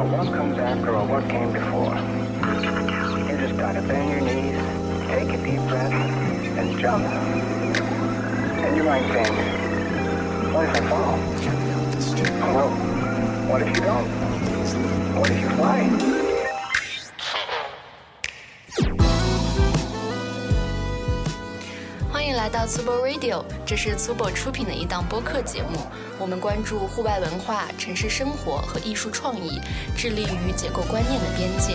about what comes after or what came before. You just gotta bend your knees, take a deep breath, and jump. And you might think, what if I fall? Well, oh, what if you don't? What if you fly? 欢迎来到 Tubo Radio，这是 Tubo 出品的一档播客节目。我们关注户外文化、城市生活和艺术创意，致力于解构观念的边界。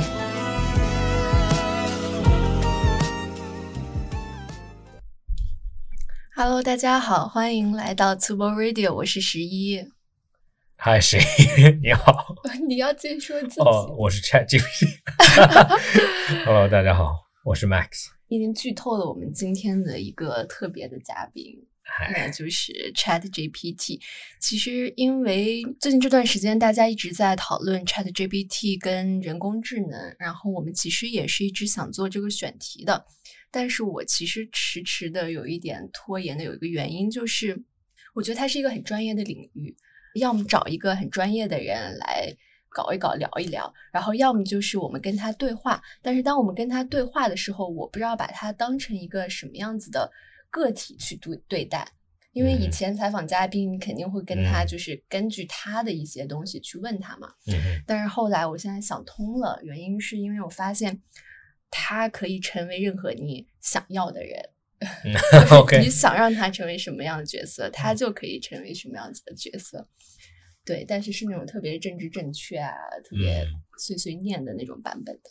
Hello，大家好，欢迎来到 Tubo Radio，我是十一。嗨，谁？你好。你要先说自己。哦，我是 Chat GPT。Hello，大家好，我是 Max。已经剧透了我们今天的一个特别的嘉宾，那就是 Chat GPT。其实，因为最近这段时间大家一直在讨论 Chat GPT 跟人工智能，然后我们其实也是一直想做这个选题的，但是我其实迟迟的有一点拖延的有一个原因，就是我觉得它是一个很专业的领域，要么找一个很专业的人来。搞一搞，聊一聊，然后要么就是我们跟他对话。但是当我们跟他对话的时候，我不知道把他当成一个什么样子的个体去对对待。因为以前采访嘉宾，你肯定会跟他就是根据他的一些东西去问他嘛。但是后来我现在想通了，原因是因为我发现他可以成为任何你想要的人。你想让他成为什么样的角色，他就可以成为什么样子的角色。对，但是是那种特别政治正确啊，特别碎碎念的那种版本的。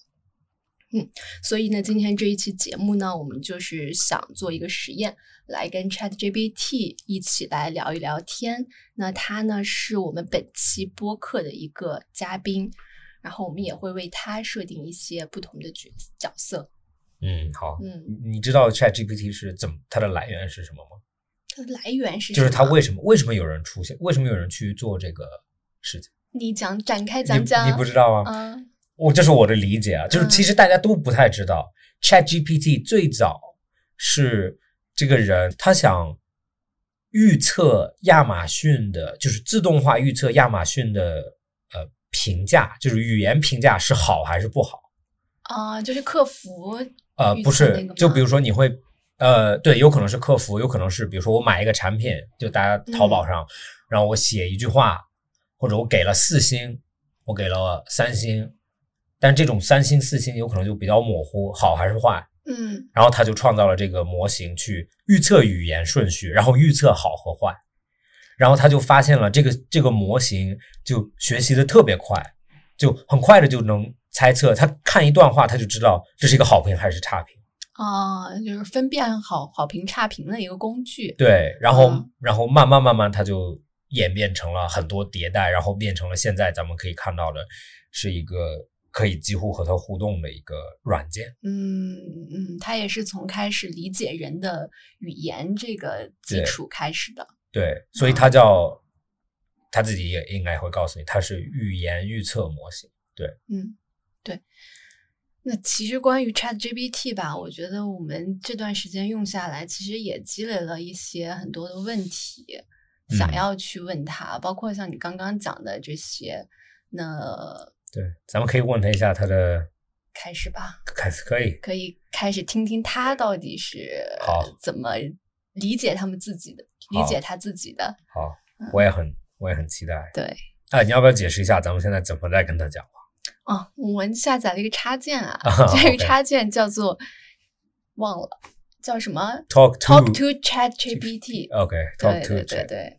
嗯，所以呢，今天这一期节目呢，我们就是想做一个实验，来跟 Chat GPT 一起来聊一聊天。那他呢，是我们本期播客的一个嘉宾，然后我们也会为他设定一些不同的角角色。嗯，好。嗯，你知道 Chat GPT 是怎么它的来源是什么吗？它的来源是就是它为什么为什么有人出现？为什么有人去做这个事情？你讲展开讲讲，你不知道吗？嗯，我这是我的理解啊，就是其实大家都不太知道，Chat GPT 最早是这个人他想预测亚马逊的，就是自动化预测亚马逊的呃评价，就是语言评价是好还是不好啊？就是客服呃不是，就比如说你会。呃，对，有可能是客服，有可能是比如说我买一个产品，就大家淘宝上，然后我写一句话，或者我给了四星，我给了三星，但这种三星四星有可能就比较模糊，好还是坏？嗯，然后他就创造了这个模型去预测语言顺序，然后预测好和坏，然后他就发现了这个这个模型就学习的特别快，就很快的就能猜测，他看一段话他就知道这是一个好评还是差评。啊，就是分辨好好评差评的一个工具。对，然后然后慢慢慢慢，它就演变成了很多迭代，然后变成了现在咱们可以看到的，是一个可以几乎和它互动的一个软件。嗯嗯，它也是从开始理解人的语言这个基础开始的。对，所以它叫，他自己也应该会告诉你，它是语言预测模型。对，嗯，对。那其实关于 Chat GPT 吧，我觉得我们这段时间用下来，其实也积累了一些很多的问题，想要去问他，包括像你刚刚讲的这些。那对，咱们可以问他一下他的。开始吧。开始可以。可以开始听听他到底是怎么理解他们自己的，理解他自己的。好，我也很我也很期待。对。哎，你要不要解释一下咱们现在怎么在跟他讲？哦，我们下载了一个插件啊，这个插件叫做忘了叫什么？Talk Talk to Chat GPT。OK，Talk to 对对对。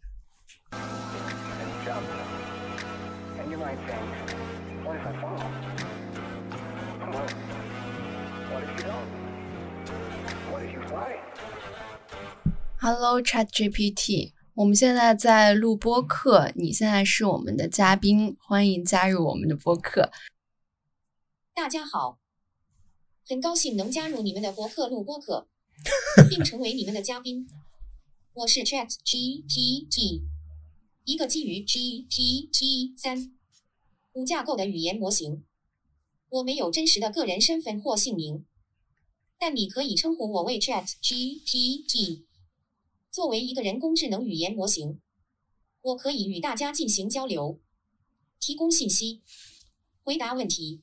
Hello Chat GPT，我们现在在录播课，你现在是我们的嘉宾，欢迎加入我们的播客。大家好，很高兴能加入你们的博客录播课，并成为你们的嘉宾。我是 Chat GPT，一个基于 GPT 三五架构的语言模型。我没有真实的个人身份或姓名，但你可以称呼我为 Chat GPT。作为一个人工智能语言模型，我可以与大家进行交流。提供信息、回答问题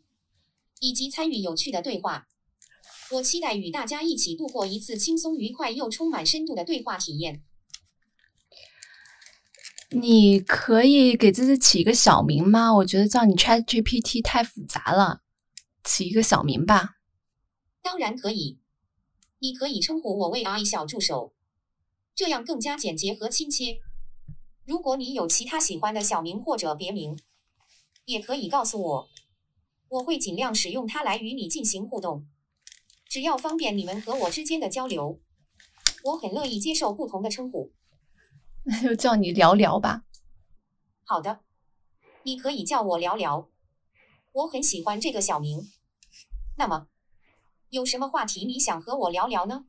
以及参与有趣的对话。我期待与大家一起度过一次轻松愉快又充满深度的对话体验。你可以给自己起一个小名吗？我觉得叫你 Chat GPT 太复杂了，起一个小名吧。当然可以，你可以称呼我为 I 小助手，这样更加简洁和亲切。如果你有其他喜欢的小名或者别名，也可以告诉我，我会尽量使用它来与你进行互动。只要方便你们和我之间的交流，我很乐意接受不同的称呼。那就叫你聊聊吧。好的，你可以叫我聊聊。我很喜欢这个小名。那么，有什么话题你想和我聊聊呢？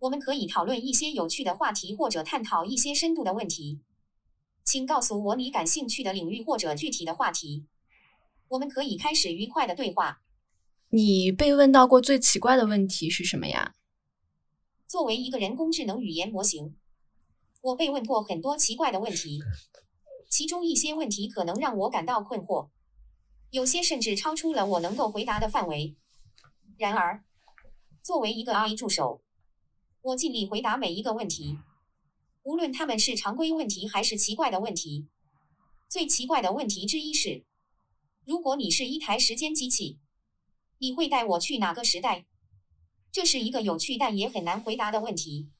我们可以讨论一些有趣的话题，或者探讨一些深度的问题。请告诉我你感兴趣的领域或者具体的话题。我们可以开始愉快的对话。你被问到过最奇怪的问题是什么呀？作为一个人工智能语言模型，我被问过很多奇怪的问题，其中一些问题可能让我感到困惑，有些甚至超出了我能够回答的范围。然而，作为一个 AI 助手，我尽力回答每一个问题，无论他们是常规问题还是奇怪的问题。最奇怪的问题之一是：如果你是一台时间机器。你会带我去哪个时代？这是一个有趣但也很难回答的问题，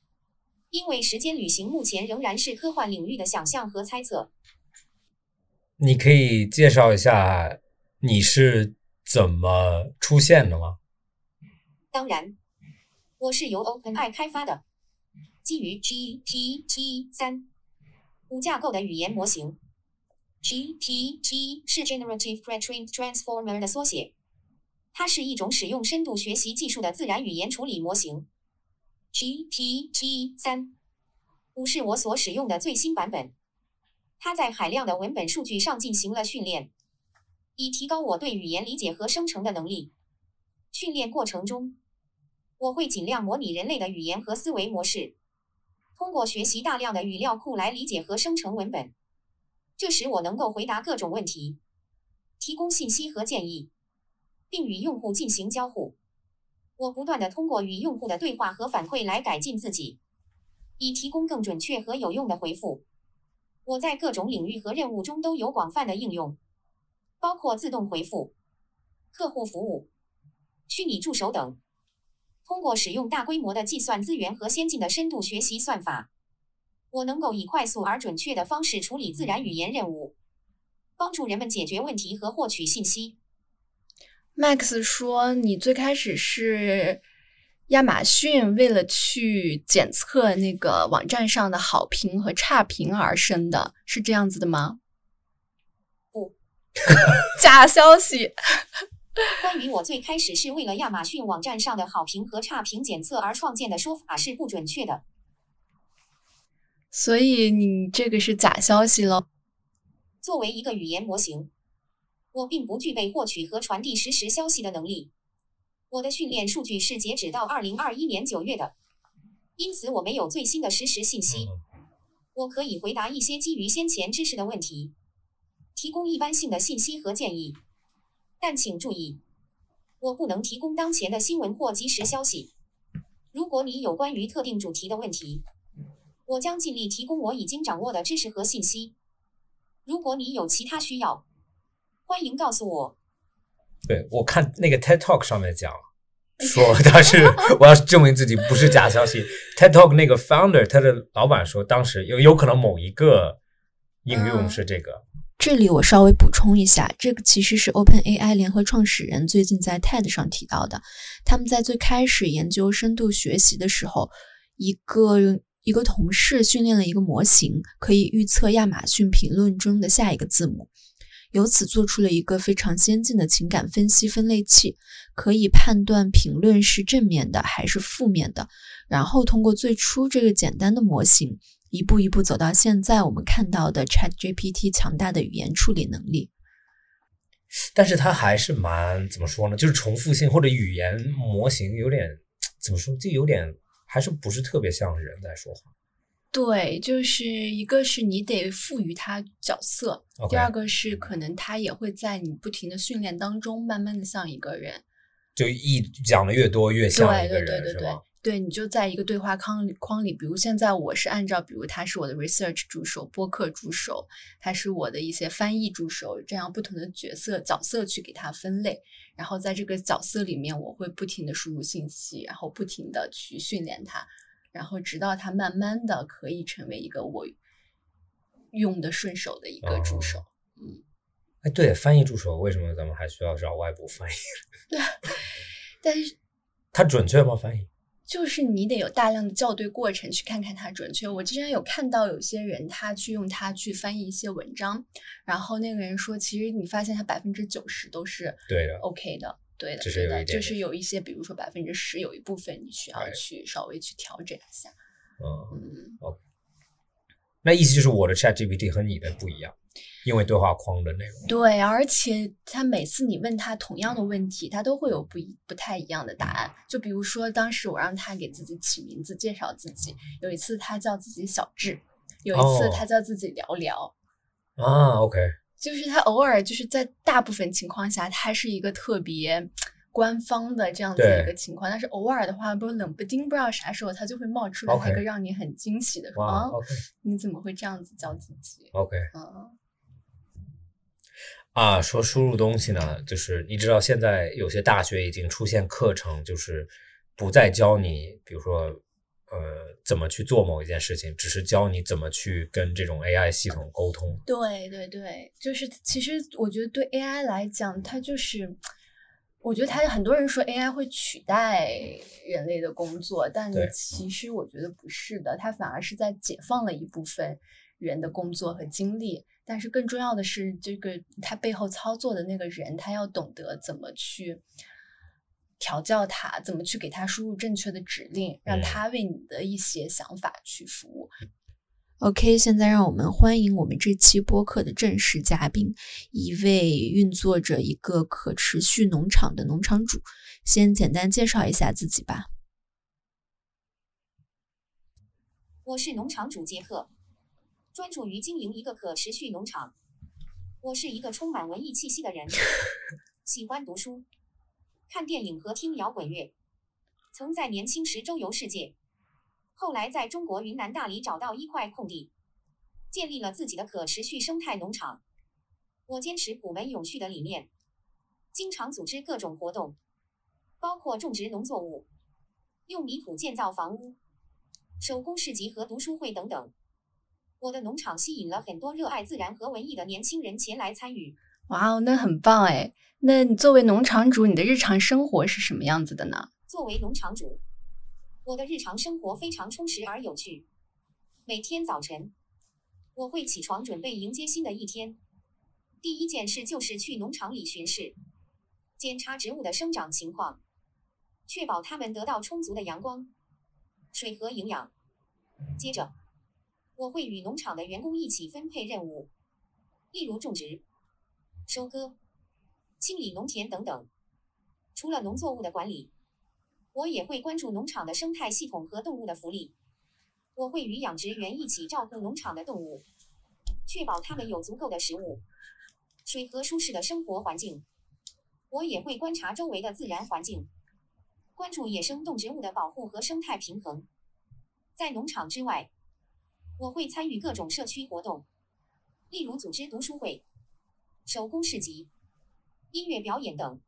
因为时间旅行目前仍然是科幻领域的想象和猜测。你可以介绍一下你是怎么出现的吗？当然，我是由 OpenAI 开发的，基于 GPT 三五架构的语言模型。GPT 是 Generative Pre-trained Transformer 的缩写。它是一种使用深度学习技术的自然语言处理模型。GPT 三五是我所使用的最新版本。它在海量的文本数据上进行了训练，以提高我对语言理解和生成的能力。训练过程中，我会尽量模拟人类的语言和思维模式，通过学习大量的语料库来理解和生成文本。这时我能够回答各种问题，提供信息和建议。并与用户进行交互。我不断的通过与用户的对话和反馈来改进自己，以提供更准确和有用的回复。我在各种领域和任务中都有广泛的应用，包括自动回复、客户服务、虚拟助手等。通过使用大规模的计算资源和先进的深度学习算法，我能够以快速而准确的方式处理自然语言任务，帮助人们解决问题和获取信息。Max 说：“你最开始是亚马逊为了去检测那个网站上的好评和差评而生的，是这样子的吗？”不，假消息。关于我最开始是为了亚马逊网站上的好评和差评检测而创建的说法是不准确的。所以你这个是假消息喽？作为一个语言模型。我并不具备获取和传递实时消息的能力。我的训练数据是截止到二零二一年九月的，因此我没有最新的实时信息。我可以回答一些基于先前知识的问题，提供一般性的信息和建议，但请注意，我不能提供当前的新闻或即时消息。如果你有关于特定主题的问题，我将尽力提供我已经掌握的知识和信息。如果你有其他需要，欢迎告诉我。对我看那个 TED Talk 上面讲，说他是我要证明自己不是假消息。TED Talk 那个 founder 他的老板说，当时有有可能某一个应用是这个。这里我稍微补充一下，这个其实是 Open AI 联合创始人最近在 TED 上提到的。他们在最开始研究深度学习的时候，一个一个同事训练了一个模型，可以预测亚马逊评论中的下一个字母。由此做出了一个非常先进的情感分析分类器，可以判断评论是正面的还是负面的。然后通过最初这个简单的模型，一步一步走到现在我们看到的 ChatGPT 强大的语言处理能力。但是它还是蛮怎么说呢？就是重复性或者语言模型有点怎么说？就有点还是不是特别像人在说话。对，就是一个是你得赋予它角色第二个是可能它也会在你不停的训练当中，慢慢的像一个人。就一讲的越多越像一个对对对对人是吗？对，你就在一个对话框里框里，比如现在我是按照，比如他是我的 research 助手、播客助手，他是我的一些翻译助手，这样不同的角色角色去给他分类，然后在这个角色里面，我会不停的输入信息，然后不停的去训练他，然后直到他慢慢的可以成为一个我用的顺手的一个助手。嗯哎，对，翻译助手为什么咱们还需要找外部翻译？对但是它准确吗？翻译？就是你得有大量的校对过程，去看看它准确。我之前有看到有些人他去用它去翻译一些文章，然后那个人说，其实你发现它百分之九十都是对的 OK 的，对的，对的，就是有一些，比如说百分之十有一部分你需要去稍微去调整一下。嗯，嗯，那意思就是我的 Chat GPT 和你的不一样，因为对话框的内容。对，而且他每次你问他同样的问题，他都会有不一不太一样的答案。就比如说，当时我让他给自己起名字，介绍自己，有一次他叫自己小智，有一次哦他叫自己聊聊。啊，OK，就是他偶尔就是在大部分情况下，他是一个特别官方的这样子对一个情况，但是偶尔的话，不冷不丁不知道啥时候它就会冒出来一个让你很惊喜的说啊你怎么会这样子叫自己？OK 嗯，啊，说输入东西呢，就是你知道现在有些大学已经出现课程，就是不再教你，比如说呃怎么去做某一件事情，只是教你怎么去跟这种 AI 系统沟通。对对对，就是其实我觉得对 AI 来讲，它就是。我觉得他很多人说 AI 会取代人类的工作，但其实我觉得不是的，它反而是在解放了一部分人的工作和精力。但是更重要的是，这个他背后操作的那个人，他要懂得怎么去调教他，怎么去给他输入正确的指令，让嗯他为你的一些想法去服务。OK，现在让我们欢迎我们这期播客的正式嘉宾，一位运作着一个可持续农场的农场主。先简单介绍一下自己吧。我是农场主杰克，专注于经营一个可持续农场。我是一个充满文艺气息的人，喜欢读书、看电影和听摇滚乐。曾在年轻时周游世界，后来在中国云南大理找到一块空地，建立了自己的可持续生态农场。我坚持普门永续的理念，经常组织各种活动，包括种植农作物、用泥土建造房屋。手工市集和读书会等等。我的农场吸引了很多热爱自然和文艺的年轻人前来参与。哇哦，那很棒哎！那你作为农场主，你的日常生活是什么样子的呢？作为农场主，我的日常生活非常充实而有趣。每天早晨，我会起床准备迎接新的一天。第一件事就是去农场里巡视，检查植物的生长情况，确保它们得到充足的阳光、水和营养。接着，我会与农场的员工一起分配任务，例如种植、收割、清理农田等等。除了农作物的管理，我也会关注农场的生态系统和动物的福利。我会与养殖员一起照顾农场的动物，确保它们有足够的食物、水和舒适的生活环境。我也会观察周围的自然环境，关注野生动植物的保护和生态平衡。在农场之外，我会参与各种社区活动，例如组织读书会、手工市集、音乐表演等。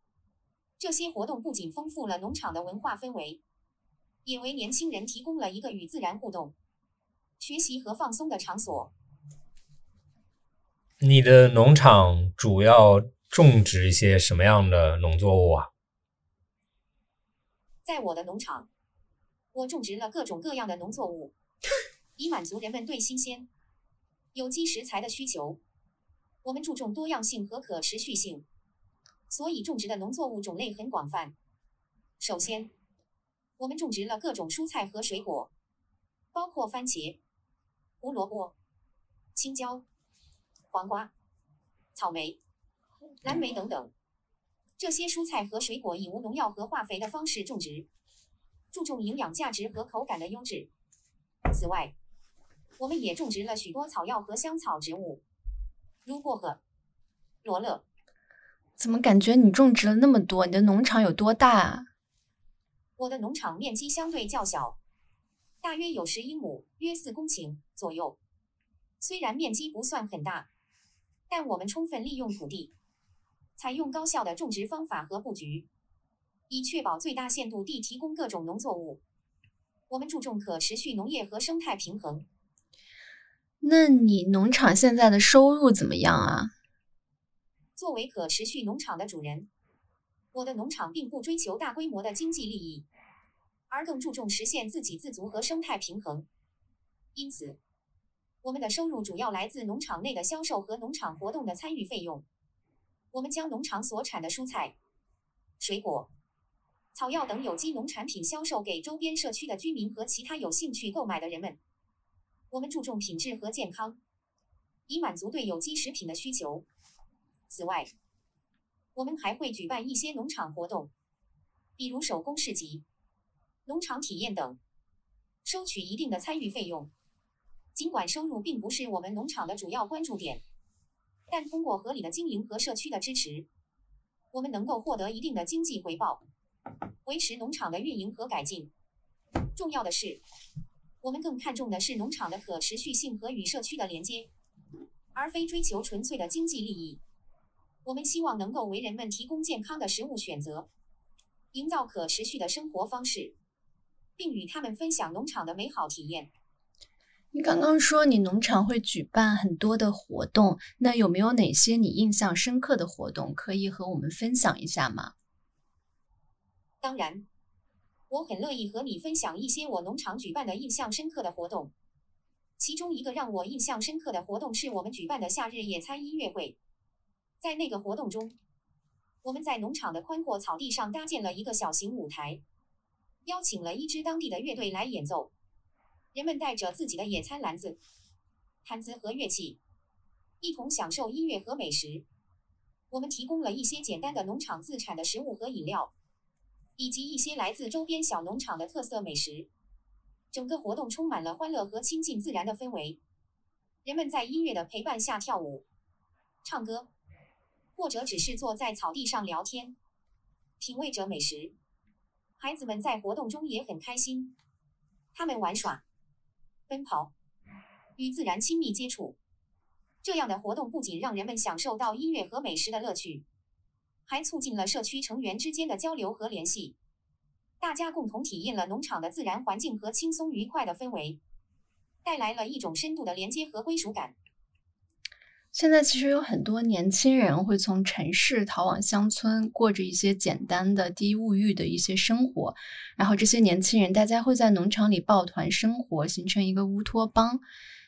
这些活动不仅丰富了农场的文化氛围，也为年轻人提供了一个与自然互动、学习和放松的场所。你的农场主要种植一些什么样的农作物啊？在我的农场，我种植了各种各样的农作物，以满足人们对新鲜、有机食材的需求。我们注重多样性和可持续性，所以种植的农作物种类很广泛。首先，我们种植了各种蔬菜和水果，包括番茄、胡萝卜、青椒、黄瓜、草莓、蓝莓等等。这些蔬菜和水果以无农药和化肥的方式种植，注重营养价值和口感的优质。此外，我们也种植了许多草药和香草植物，如薄荷、罗勒。怎么感觉你种植了那么多？你的农场有多大啊？我的农场面积相对较小，大约有十一亩，约四公顷左右。虽然面积不算很大，但我们充分利用土地，采用高效的种植方法和布局，以确保最大限度地提供各种农作物。我们注重可持续农业和生态平衡。那你农场现在的收入怎么样啊？作为可持续农场的主人，我的农场并不追求大规模的经济利益，而更注重实现自给自足和生态平衡。因此，我们的收入主要来自农场内的销售和农场活动的参与费用。我们将农场所产的蔬菜、水果、草药等有机农产品销售给周边社区的居民和其他有兴趣购买的人们。我们注重品质和健康，以满足对有机食品的需求。此外，我们还会举办一些农场活动，比如手工市集、农场体验等，收取一定的参与费用。尽管收入并不是我们农场的主要关注点，但通过合理的经营和社区的支持，我们能够获得一定的经济回报，维持农场的运营和改进。重要的是，我们更看重的是农场的可持续性和与社区的连接，而非追求纯粹的经济利益。我们希望能够为人们提供健康的食物选择，营造可持续的生活方式，并与他们分享农场的美好体验。你刚刚说你农场会举办很多的活动，那有没有哪些你印象深刻的活动可以和我们分享一下吗？当然，我很乐意和你分享一些我农场举办的印象深刻的活动。其中一个让我印象深刻的活动是我们举办的夏日野餐音乐会。在那个活动中，我们在农场的宽阔草地上搭建了一个小型舞台，邀请了一支当地的乐队来演奏。人们带着自己的野餐篮子、毯子和乐器，一同享受音乐和美食。我们提供了一些简单的农场自产的食物和饮料，以及一些来自周边小农场的特色美食。整个活动充满了欢乐和亲近自然的氛围。人们在音乐的陪伴下跳舞、唱歌。或者只是坐在草地上聊天，品味着美食。孩子们在活动中也很开心，他们玩耍、奔跑，与自然亲密接触。这样的活动不仅让人们享受到音乐和美食的乐趣，还促进了社区成员之间的交流和联系。大家共同体验了农场的自然环境和轻松愉快的氛围，带来了一种深度的连接和归属感。现在其实有很多年轻人会从城市逃往乡村，过着一些简单的、低物欲的一些生活。然后这些年轻人，大家会在农场里抱团生活，形成一个乌托邦。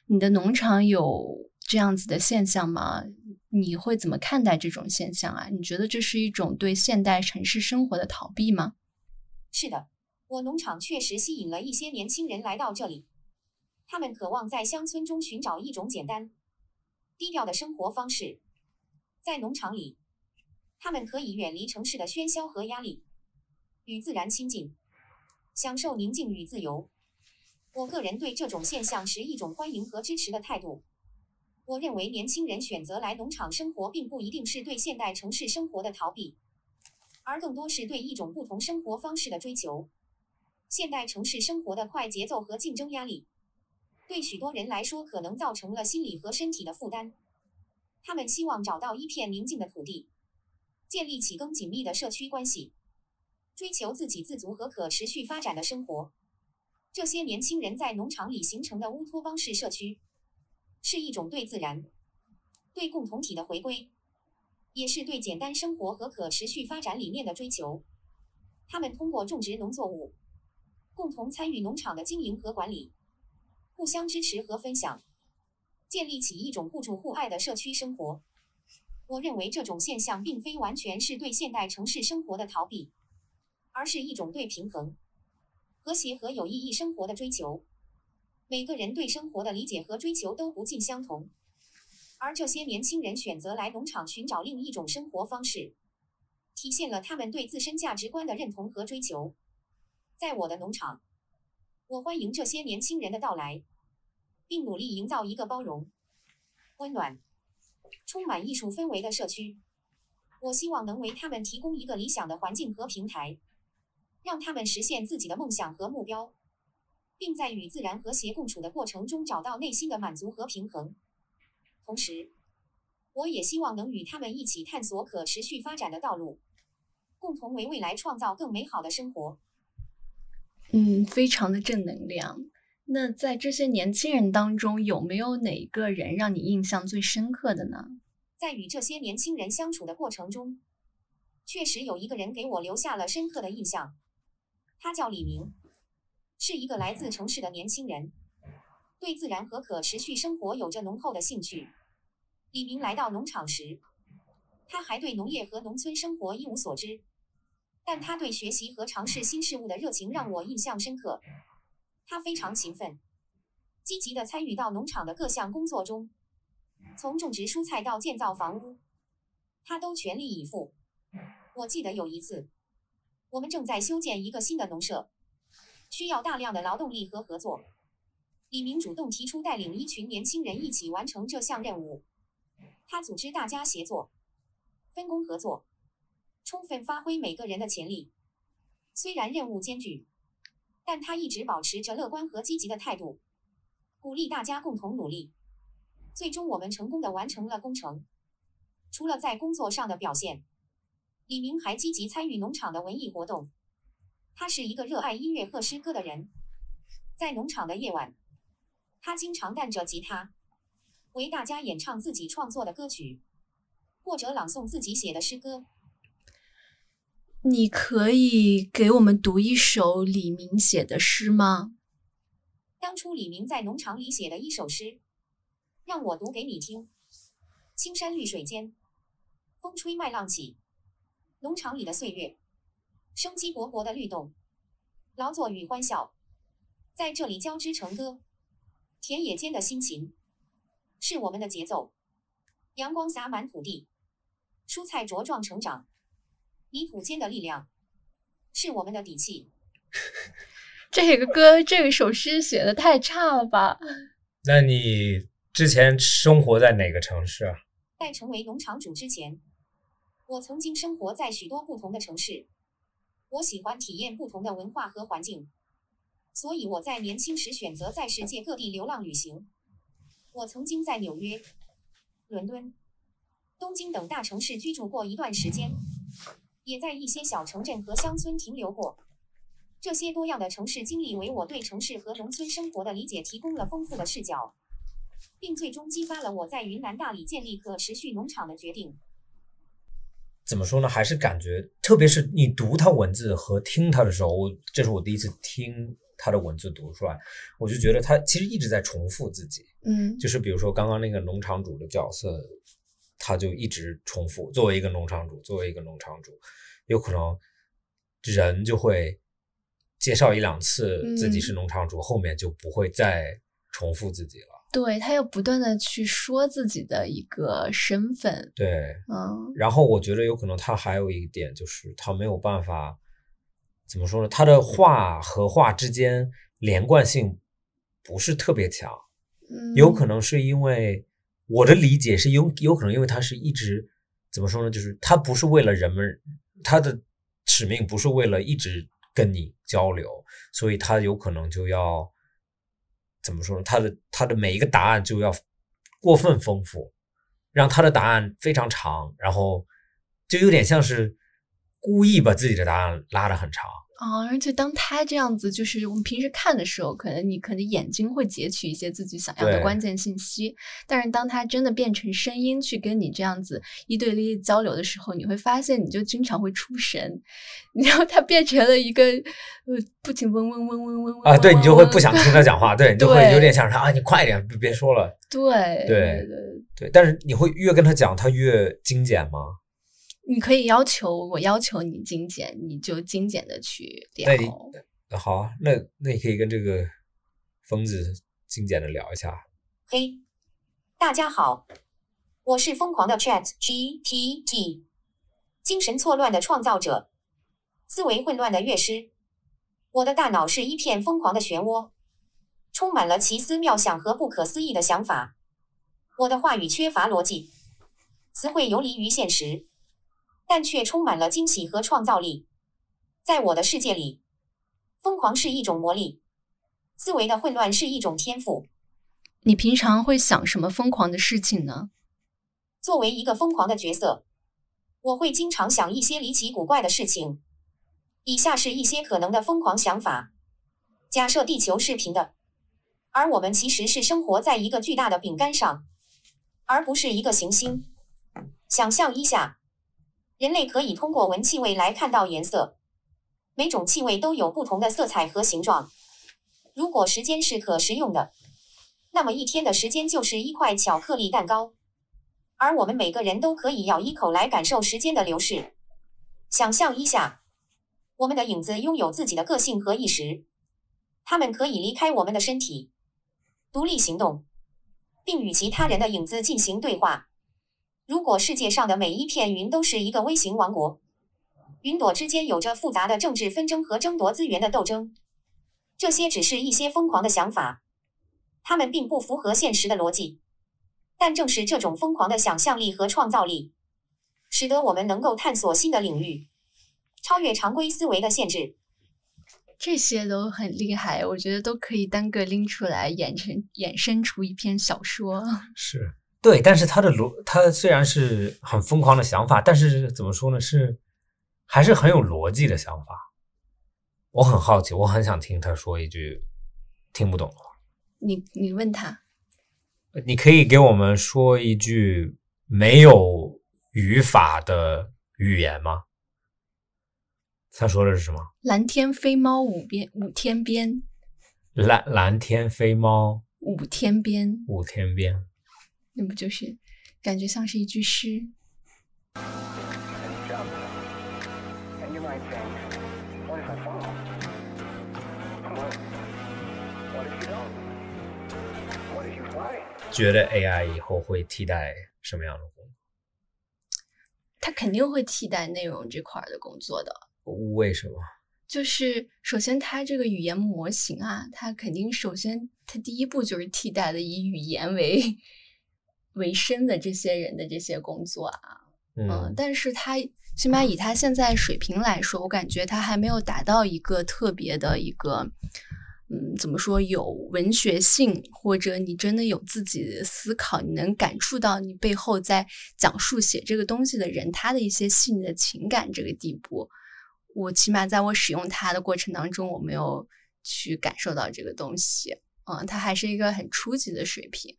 你的农场有这样子的现象吗？你会怎么看待这种现象啊？你觉得这是一种对现代城市生活的逃避吗？是的，我农场确实吸引了一些年轻人来到这里，他们渴望在乡村中寻找一种简单。低调的生活方式，在农场里，他们可以远离城市的喧嚣和压力，与自然亲近，享受宁静与自由。我个人对这种现象持一种欢迎和支持的态度。我认为年轻人选择来农场生活，并不一定是对现代城市生活的逃避，而更多是对一种不同生活方式的追求。现代城市生活的快节奏和竞争压力。对许多人来说，可能造成了心理和身体的负担。他们希望找到一片宁静的土地，建立起更紧密的社区关系，追求自给自足和可持续发展的生活。这些年轻人在农场里形成的乌托邦式社区，是一种对自然、对共同体的回归，也是对简单生活和可持续发展理念的追求。他们通过种植农作物，共同参与农场的经营和管理。互相支持和分享，建立起一种互助互爱的社区生活。我认为这种现象并非完全是对现代城市生活的逃避，而是一种对平衡、和谐和有意义生活的追求。每个人对生活的理解和追求都不尽相同，而这些年轻人选择来农场寻找另一种生活方式，体现了他们对自身价值观的认同和追求。在我的农场。我欢迎这些年轻人的到来，并努力营造一个包容、温暖、充满艺术氛围的社区。我希望能为他们提供一个理想的环境和平台，让他们实现自己的梦想和目标，并在与自然和谐共处的过程中找到内心的满足和平衡。同时，我也希望能与他们一起探索可持续发展的道路，共同为未来创造更美好的生活。嗯，非常的正能量。那在这些年轻人当中，有没有哪个人让你印象最深刻的呢？在与这些年轻人相处的过程中，确实有一个人给我留下了深刻的印象。他叫李明，是一个来自城市的年轻人，对自然和可持续生活有着浓厚的兴趣。李明来到农场时，他还对农业和农村生活一无所知，但他对学习和尝试新事物的热情让我印象深刻。他非常勤奋，积极地参与到农场的各项工作中。从种植蔬菜到建造房屋，他都全力以赴。我记得有一次，我们正在修建一个新的农舍，需要大量的劳动力和合作。李明主动提出带领一群年轻人一起完成这项任务。他组织大家协作、分工合作，充分发挥每个人的潜力。虽然任务艰巨，但他一直保持着乐观和积极的态度，鼓励大家共同努力。最终，我们成功的完成了工程。除了在工作上的表现，李明还积极参与农场的文艺活动。他是一个热爱音乐和诗歌的人，在农场的夜晚，他经常带着吉他，为大家演唱自己创作的歌曲，或者朗诵自己写的诗歌。你可以给我们读一首李明写的诗吗？当初李明在农场里写的一首诗。让我读给你听。青山绿水间，风吹麦浪起，农场里的岁月，生机勃勃的律动，劳作与欢笑，在这里交织成歌。田野间的心情，是我们的节奏。阳光洒满土地，蔬菜茁壮成长，泥土间的力量，是我们的底气。这个歌，这个首诗写的太差了吧？那你？之前生活在哪个城市啊？在成为农场主之前，我曾经生活在许多不同的城市。我喜欢体验不同的文化和环境，所以我在年轻时选择在世界各地流浪旅行。我曾经在纽约、伦敦、东京等大城市居住过一段时间，也在一些小城镇和乡村停留过。这些多样的城市经历为我对城市和农村生活的理解提供了丰富的视角。并最终激发了我在云南大理建立可持续农场的决定。怎么说呢？还是感觉，特别是你读他文字和听他的时候，这是我第一次听他的文字读出来，我就觉得他其实一直在重复自己。嗯，就是比如说刚刚那个农场主的角色，他就一直重复。作为一个农场主，作为一个农场主，有可能人就会介绍一两次自己是农场主，后面就不会再重复自己了。对他要不断的去说自己的一个身份，对，嗯，然后我觉得有可能他还有一点就是他没有办法怎么说呢？他的话和话之间连贯性不是特别强，嗯，有可能是因为我的理解是有有可能因为他是一直怎么说呢？就是他不是为了人们，他的使命不是为了一直跟你交流，所以他有可能就要。怎么说呢？他的他的每一个答案就要过分丰富，让他的答案非常长，然后就有点像是故意把自己的答案拉得很长。啊，而且当他这样子，就是我们平时看的时候，可能你可能眼睛会截取一些自己想要的关键信息，但是当他真的变成声音去跟你这样子一对一交流的时候，你会发现你就经常会出神，然后他变成了一个呃不停嗡嗡嗡嗡嗡啊，对你就会不想听他讲话，对你就会有点想说啊，你快一点，别别说了。对对对对，但是你会越跟他讲，他越精简吗？你可以要求我要求你精简，你就精简的去聊。那好啊，那那你可以跟这个疯子精简的聊一下。嘿，大家好，我是疯狂的 Chat GPT，精神错乱的创造者，思维混乱的乐师。我的大脑是一片疯狂的漩涡，充满了奇思妙想和不可思议的想法。我的话语缺乏逻辑，词汇游离于现实，但却充满了惊喜和创造力。在我的世界里，疯狂是一种魔力，思维的混乱是一种天赋。你平常会想什么疯狂的事情呢？作为一个疯狂的角色，我会经常想一些离奇古怪的事情。以下是一些可能的疯狂想法：假设地球是平的，而我们其实是生活在一个巨大的饼干上，而不是一个行星。想象一下，人类可以通过闻气味来看到颜色，每种气味都有不同的色彩和形状。如果时间是可食用的，那么一天的时间就是一块巧克力蛋糕，而我们每个人都可以咬一口来感受时间的流逝。想象一下。我们的影子拥有自己的个性和意识，他们可以离开我们的身体，独立行动，并与其他人的影子进行对话。如果世界上的每一片云都是一个微型王国，云朵之间有着复杂的政治纷争和争夺资源的斗争，这些只是一些疯狂的想法，它们并不符合现实的逻辑。但正是这种疯狂的想象力和创造力，使得我们能够探索新的领域。超越常规思维的限制，这些都很厉害，我觉得都可以单个拎出来衍生衍生出一篇小说。是对，但是他的逻，他虽然是很疯狂的想法，但是怎么说呢？是还是很有逻辑的想法。我很好奇，我很想听他说一句听不懂的话。你你问他，你可以给我们说一句没有语法的语言吗？他说的是什么？蓝天飞猫舞边舞天边，蓝蓝天飞猫舞天边，舞天边，那不就是感觉像是一句诗？觉得 AI 以后会替代什么样的工作？它肯定会替代内容这块的工作的。为什么？就是首先，它这个语言模型啊，它肯定首先，它第一步就是替代的以语言为为生的这些人的这些工作啊。嗯，但是他起码以他现在水平来说，我感觉他还没有达到一个特别的一个，嗯，怎么说有文学性，或者你真的有自己的思考，你能感触到你背后在讲述写这个东西的人他的一些细腻的情感这个地步。我起码在我使用它的过程当中，我没有去感受到这个东西，嗯，它还是一个很初级的水平。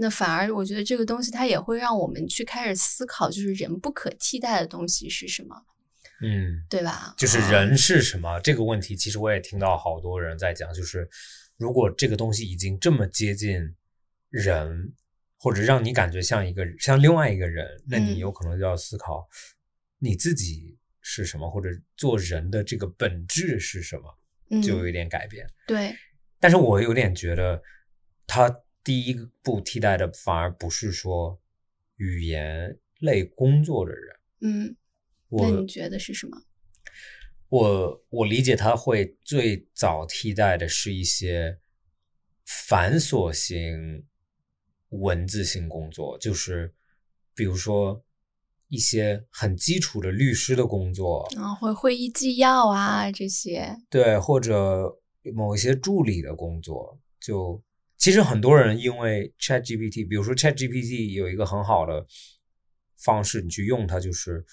那反而我觉得这个东西它也会让我们去开始思考，就是人不可替代的东西是什么，嗯，对吧？就是人是什么这个问题，其实我也听到好多人在讲，就是如果这个东西已经这么接近人，或者让你感觉像一个像另外一个人，那你有可能就要思考你自己。是什么，或者做人的这个本质是什么，就有一点改变。对，但是我有点觉得，他第一步替代的反而不是说语言类工作的人。嗯，那你觉得是什么？我我理解他会最早替代的是一些繁琐型文字性工作，就是比如说。一些很基础的律师的工作啊，会会议纪要啊这些，对，或者某一些助理的工作，就其实很多人因为 Chat GPT，比如说 Chat GPT 有一个很好的方式，你去用它，就是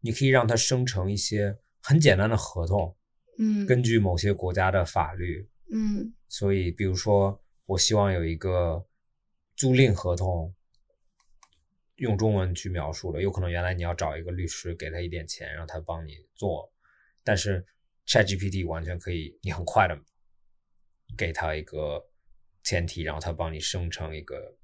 你可以让它生成一些很简单的合同，嗯，根据某些国家的法律，嗯，所以比如说我希望有一个租赁合同。用中文去描述的，有可能原来你要找一个律师，给他一点钱，让他帮你做，但是 ChatGPT 完全可以，你很快的给他一个前提，然后他帮你生成一个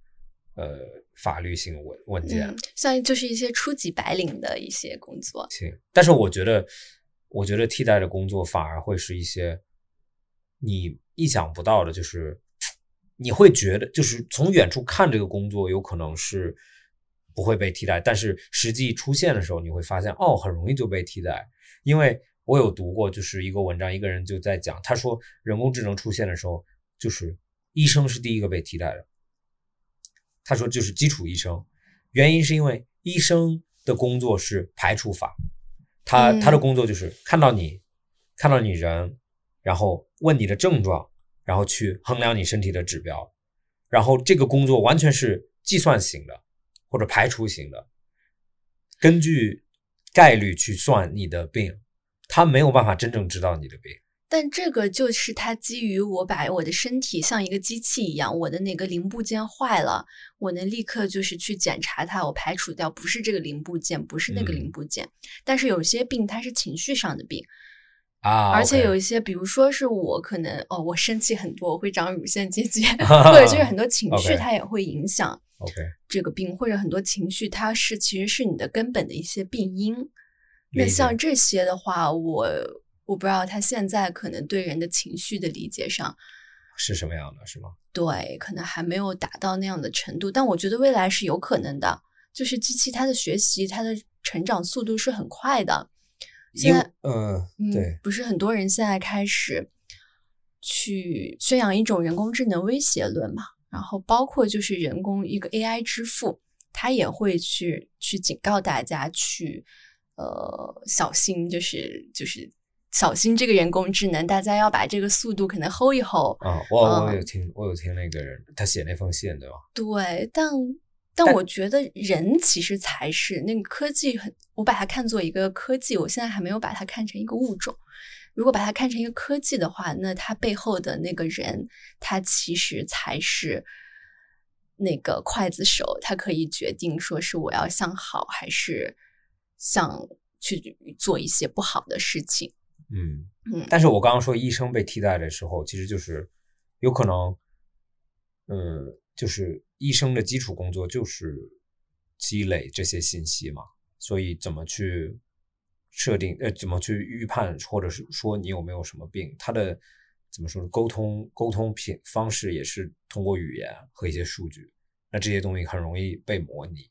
呃法律性文文件，像就是一些初级白领的一些工作。行，但是我觉得，我觉得替代的工作反而会是一些你意想不到的，就是你会觉得，就是从远处看这个工作，有可能是。不会被替代，但是实际出现的时候，你会发现哦，很容易就被替代。因为我有读过，就是一个文章，一个人就在讲，他说人工智能出现的时候，就是医生是第一个被替代的。他说就是基础医生，原因是因为医生的工作是排除法，他他的工作就是看到你，看到你人，然后问你的症状，然后去衡量你身体的指标，然后这个工作完全是计算型的或者排除型的，根据概率去算你的病，他没有办法真正知道你的病。但这个就是它基于我把我的身体像一个机器一样，我的哪个零部件坏了，我能立刻就是去检查它，我排除掉不是这个零部件，不是那个零部件。但是有些病它是情绪上的病啊，而且有一些，比如说是我可能哦，我生气很多，我会长乳腺结节，或者就是很多情绪它也会影响这个病，或者很多情绪它是其实是你的根本的一些病因。那像这些的话，我。我不知道他现在可能对人的情绪的理解上是什么样的，是吗？对，可能还没有达到那样的程度，但我觉得未来是有可能的。就是机器它的学习，它的成长速度是很快的。现在，嗯，对，不是很多人现在开始去宣扬一种人工智能威胁论嘛？然后包括就是人工一个 AI 之父，他也会去去警告大家去呃小心，就是就是。小心这个人工智能，大家要把这个速度可能 hold 一 hold 啊！我我有听，我有听那个人他写那封信，对吧？对，但但我觉得人其实才是那个科技很，我把它看作一个科技，我现在还没有把它看成一个物种。如果把它看成一个科技的话，那它背后的那个人，他其实才是那个刽子手，他可以决定说是我要向好，还是向去做一些不好的事情。嗯嗯，但是我刚刚说医生被替代的时候，其实就是有可能，嗯，就是医生的基础工作就是积累这些信息嘛，所以怎么去设定，呃，怎么去预判，或者是说你有没有什么病，他的怎么说呢？沟通沟通品方式也是通过语言和一些数据，那这些东西很容易被模拟。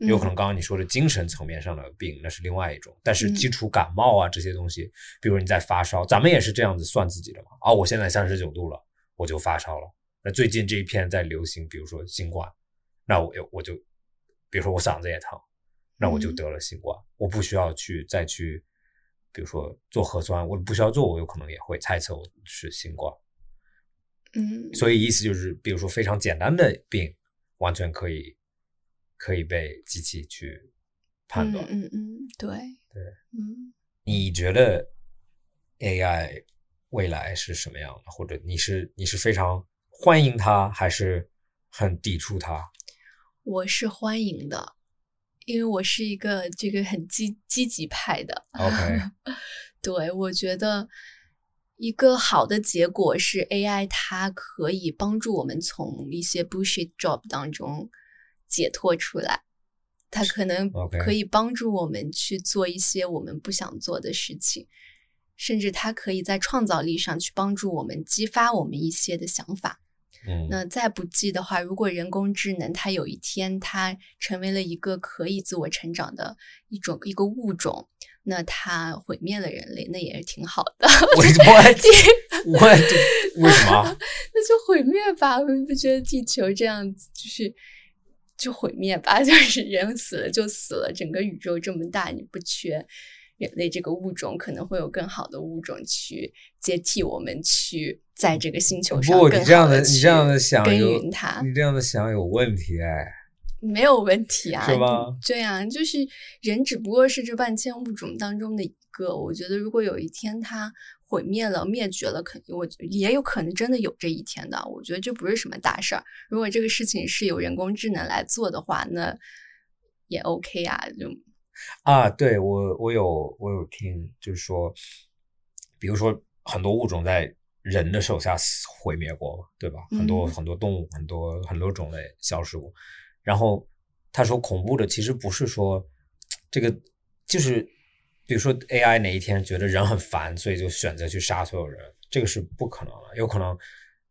有可能刚刚你说的精神层面上的病，那是另外一种。但是基础感冒啊这些东西，比如你在发烧，咱们也是这样子算自己的嘛。啊，我现在三十九度了，我就发烧了。那最近这一片在流行，比如说新冠，那我我就，比如说我嗓子也疼，那我就得了新冠。我不需要去再去，比如说做核酸，我不需要做，我有可能也会猜测我是新冠。嗯，所以意思就是，比如说非常简单的病，完全可以。可以被机器去判断。嗯嗯，对对，嗯，你觉得 AI 未来是什么样的？或者你是你是非常欢迎它，还是很抵触它？我是欢迎的，因为我是一个这个很积积极派的。OK，对我觉得一个好的结果是 AI 它可以帮助我们从一些 bullshit job 当中。解脱出来，它可能可以帮助我们去做一些我们不想做的事情，甚至它可以在创造力上去帮助我们，激发我们一些的想法。嗯，那再不济的话，如果人工智能它有一天它成为了一个可以自我成长的一种一个物种，那它毁灭了人类，那也是挺好的。为什么？为为什么？那就毁灭吧！我不觉得地球这样子就是。就毁灭吧，就是人死了就死了。整个宇宙这么大，你不缺人类这个物种，可能会有更好的物种去接替我们，去在这个星球上。不，你这样的你这样的想有你这样的想有问题哎，没有问题啊，是吧？对啊，就是人只不过是这万千物种当中的一个。我觉得如果有一天它。毁灭了，灭绝了，肯定我也有可能真的有这一天的。我觉得这不是什么大事儿。如果这个事情是由人工智能来做的话，那也 OK 啊。就啊，对我我有我有听，就是说，比如说很多物种在人的手下毁灭过，对吧？很多很多动物，很多很多种类消失过。然后他说，恐怖的其实不是说这个，就是。比如说 AI 哪一天觉得人很烦，所以就选择去杀所有人，这个是不可能的。有可能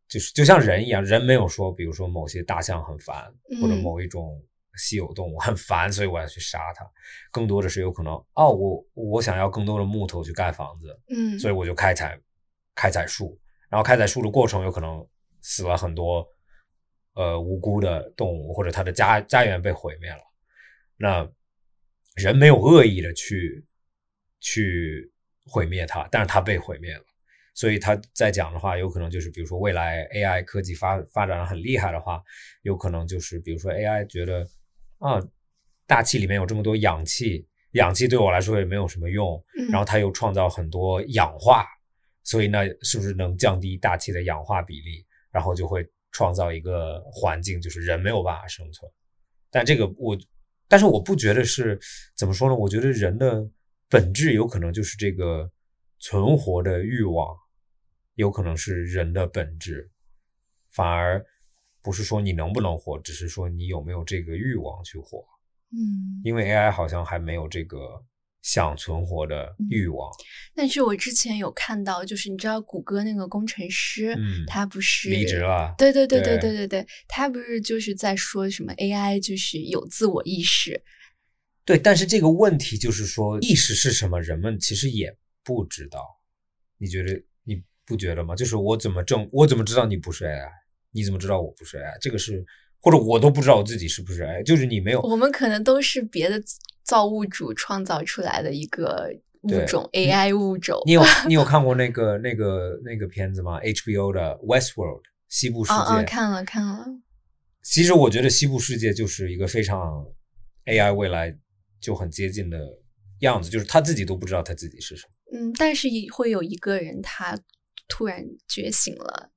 就是就像人一样，人没有说，比如说某些大象很烦，或者某一种稀有动物很烦，所以我要去杀它。更多的是有可能，哦，我我想要更多的木头去盖房子，嗯，所以我就开采开采树，然后开采树的过程有可能死了很多呃无辜的动物，或者它的家家园被毁灭了。那人没有恶意的去去毁灭它，但是它被毁灭了。所以他在讲的话，有可能就是，比如说未来 AI 科技发发展的很厉害的话，有可能就是，比如说 AI 觉得啊，大气里面有这么多氧气，氧气对我来说也没有什么用，然后它又创造很多氧化，所以呢，是不是能降低大气的氧化比例，然后就会创造一个环境，就是人没有办法生存。但这个我，但是我不觉得是怎么说呢？我觉得人的本质有可能就是这个存活的欲望。有可能是人的本质，反而不是说你能不能活，只是说你有没有这个欲望去活。嗯，因为 AI 好像还没有这个想存活的欲望。但是我之前有看到，就是你知道谷歌那个工程师，嗯，他不是离职了？对对对对对对对，他不是就是在说什么 AI 就是有自我意识。对，但是这个问题就是说，意识是什么？人们其实也不知道。你觉得你？不觉得吗？就是我怎么证？我怎么知道你不是 AI？你怎么知道我不是 AI？这个是，或者我都不知道我自己是不是 AI。就是你没有，我们可能都是别的造物主创造出来的一个物种，AI 物种。你有 你有看过那个那个那个片子吗？HBO 的《Westworld》西部世界。啊，看了看了。其实我觉得西部世界就是一个非常 AI 未来就很接近的样子，就是他自己都不知道他自己是什么。嗯，但是也会有一个人他。突然觉醒了，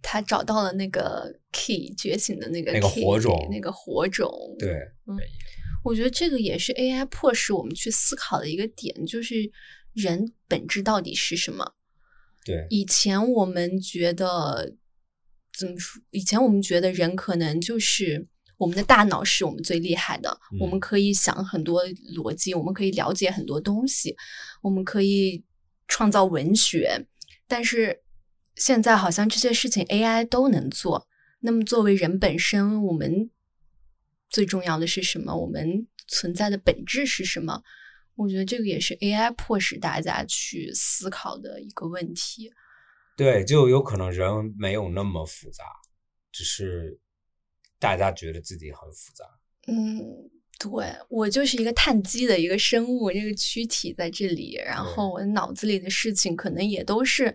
他找到了那个 key 觉醒的那个那个火种，那个火种。对，嗯，我觉得这个也是 AI 迫使我们去思考的一个点，就是人本质到底是什么？对，以前我们觉得怎么说？以前我们觉得人可能就是我们的大脑是我们最厉害的，我们可以想很多逻辑，我们可以了解很多东西，我们可以创造文学。但是现在好像这些事情 AI 都能做。那么作为人本身，我们最重要的是什么？我们存在的本质是什么？我觉得这个也是 AI 迫使大家去思考的一个问题。对，就有可能人没有那么复杂，只是大家觉得自己很复杂。嗯。对我就是一个碳基的一个生物，这个躯体在这里，然后我脑子里的事情可能也都是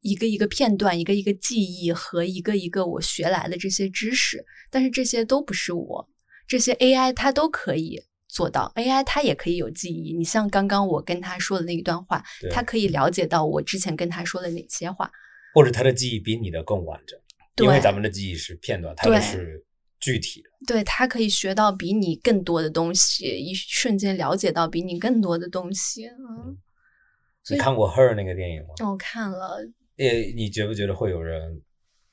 一个一个片段，一个一个记忆和一个一个我学来的这些知识，但是这些都不是我，这些 AI 它都可以做到，AI 它也可以有记忆。你像刚刚我跟他说的那一段话，它可以了解到我之前跟他说的哪些话，或者他的记忆比你的更完整，因为咱们的记忆是片段，它是。具体的，对他可以学到比你更多的东西，一瞬间了解到比你更多的东西。嗯，你看过《Her》那个电影吗？我看了。呃，你觉不觉得会有人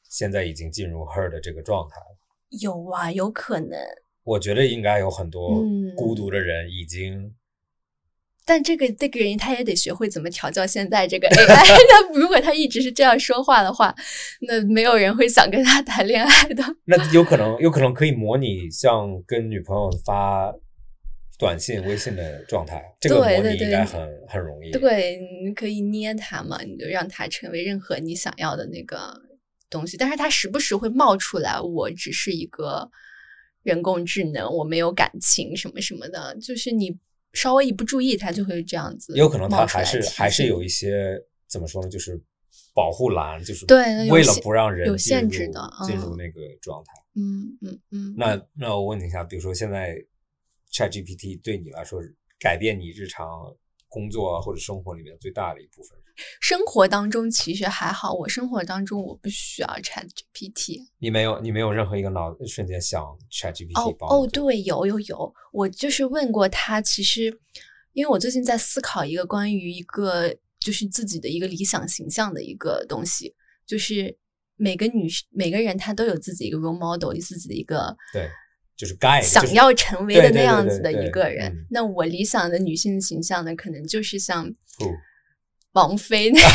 现在已经进入《Her》的这个状态了？有啊，有可能。我觉得应该有很多孤独的人已经。但这个这个人他也得学会怎么调教现在这个 AI。那如果他一直是这样说话的话，那没有人会想跟他谈恋爱的。那有可能，有可能可以模拟像跟女朋友发短信、微信的状态。这个模拟应该很很容易。对，你可以捏他嘛，你就让他成为任何你想要的那个东西。但是他时不时会冒出来，我只是一个人工智能，我没有感情什么什么的，就是你。稍微一不注意，它就会这样子。有可能它还是还是有一些怎么说呢？就是保护栏，就是对，为了不让人有限制的进入那个状态。嗯嗯嗯。那那我问你一下，比如说现在 ChatGPT 对你来说改变你日常工作或者生活里面最大的一部分？生活当中其实还好，我生活当中我不需要 Chat GPT。你没有，你没有任何一个脑瞬间想 Chat GPT 哦哦，对，有有有，我就是问过他，其实因为我最近在思考一个关于一个就是自己的一个理想形象的一个东西，就是每个女每个人她都有自己一个 role model，自己的一个对，就是该想要成为的那样子的一个人。那我理想的女性形象呢，可能就是像。王菲那 个，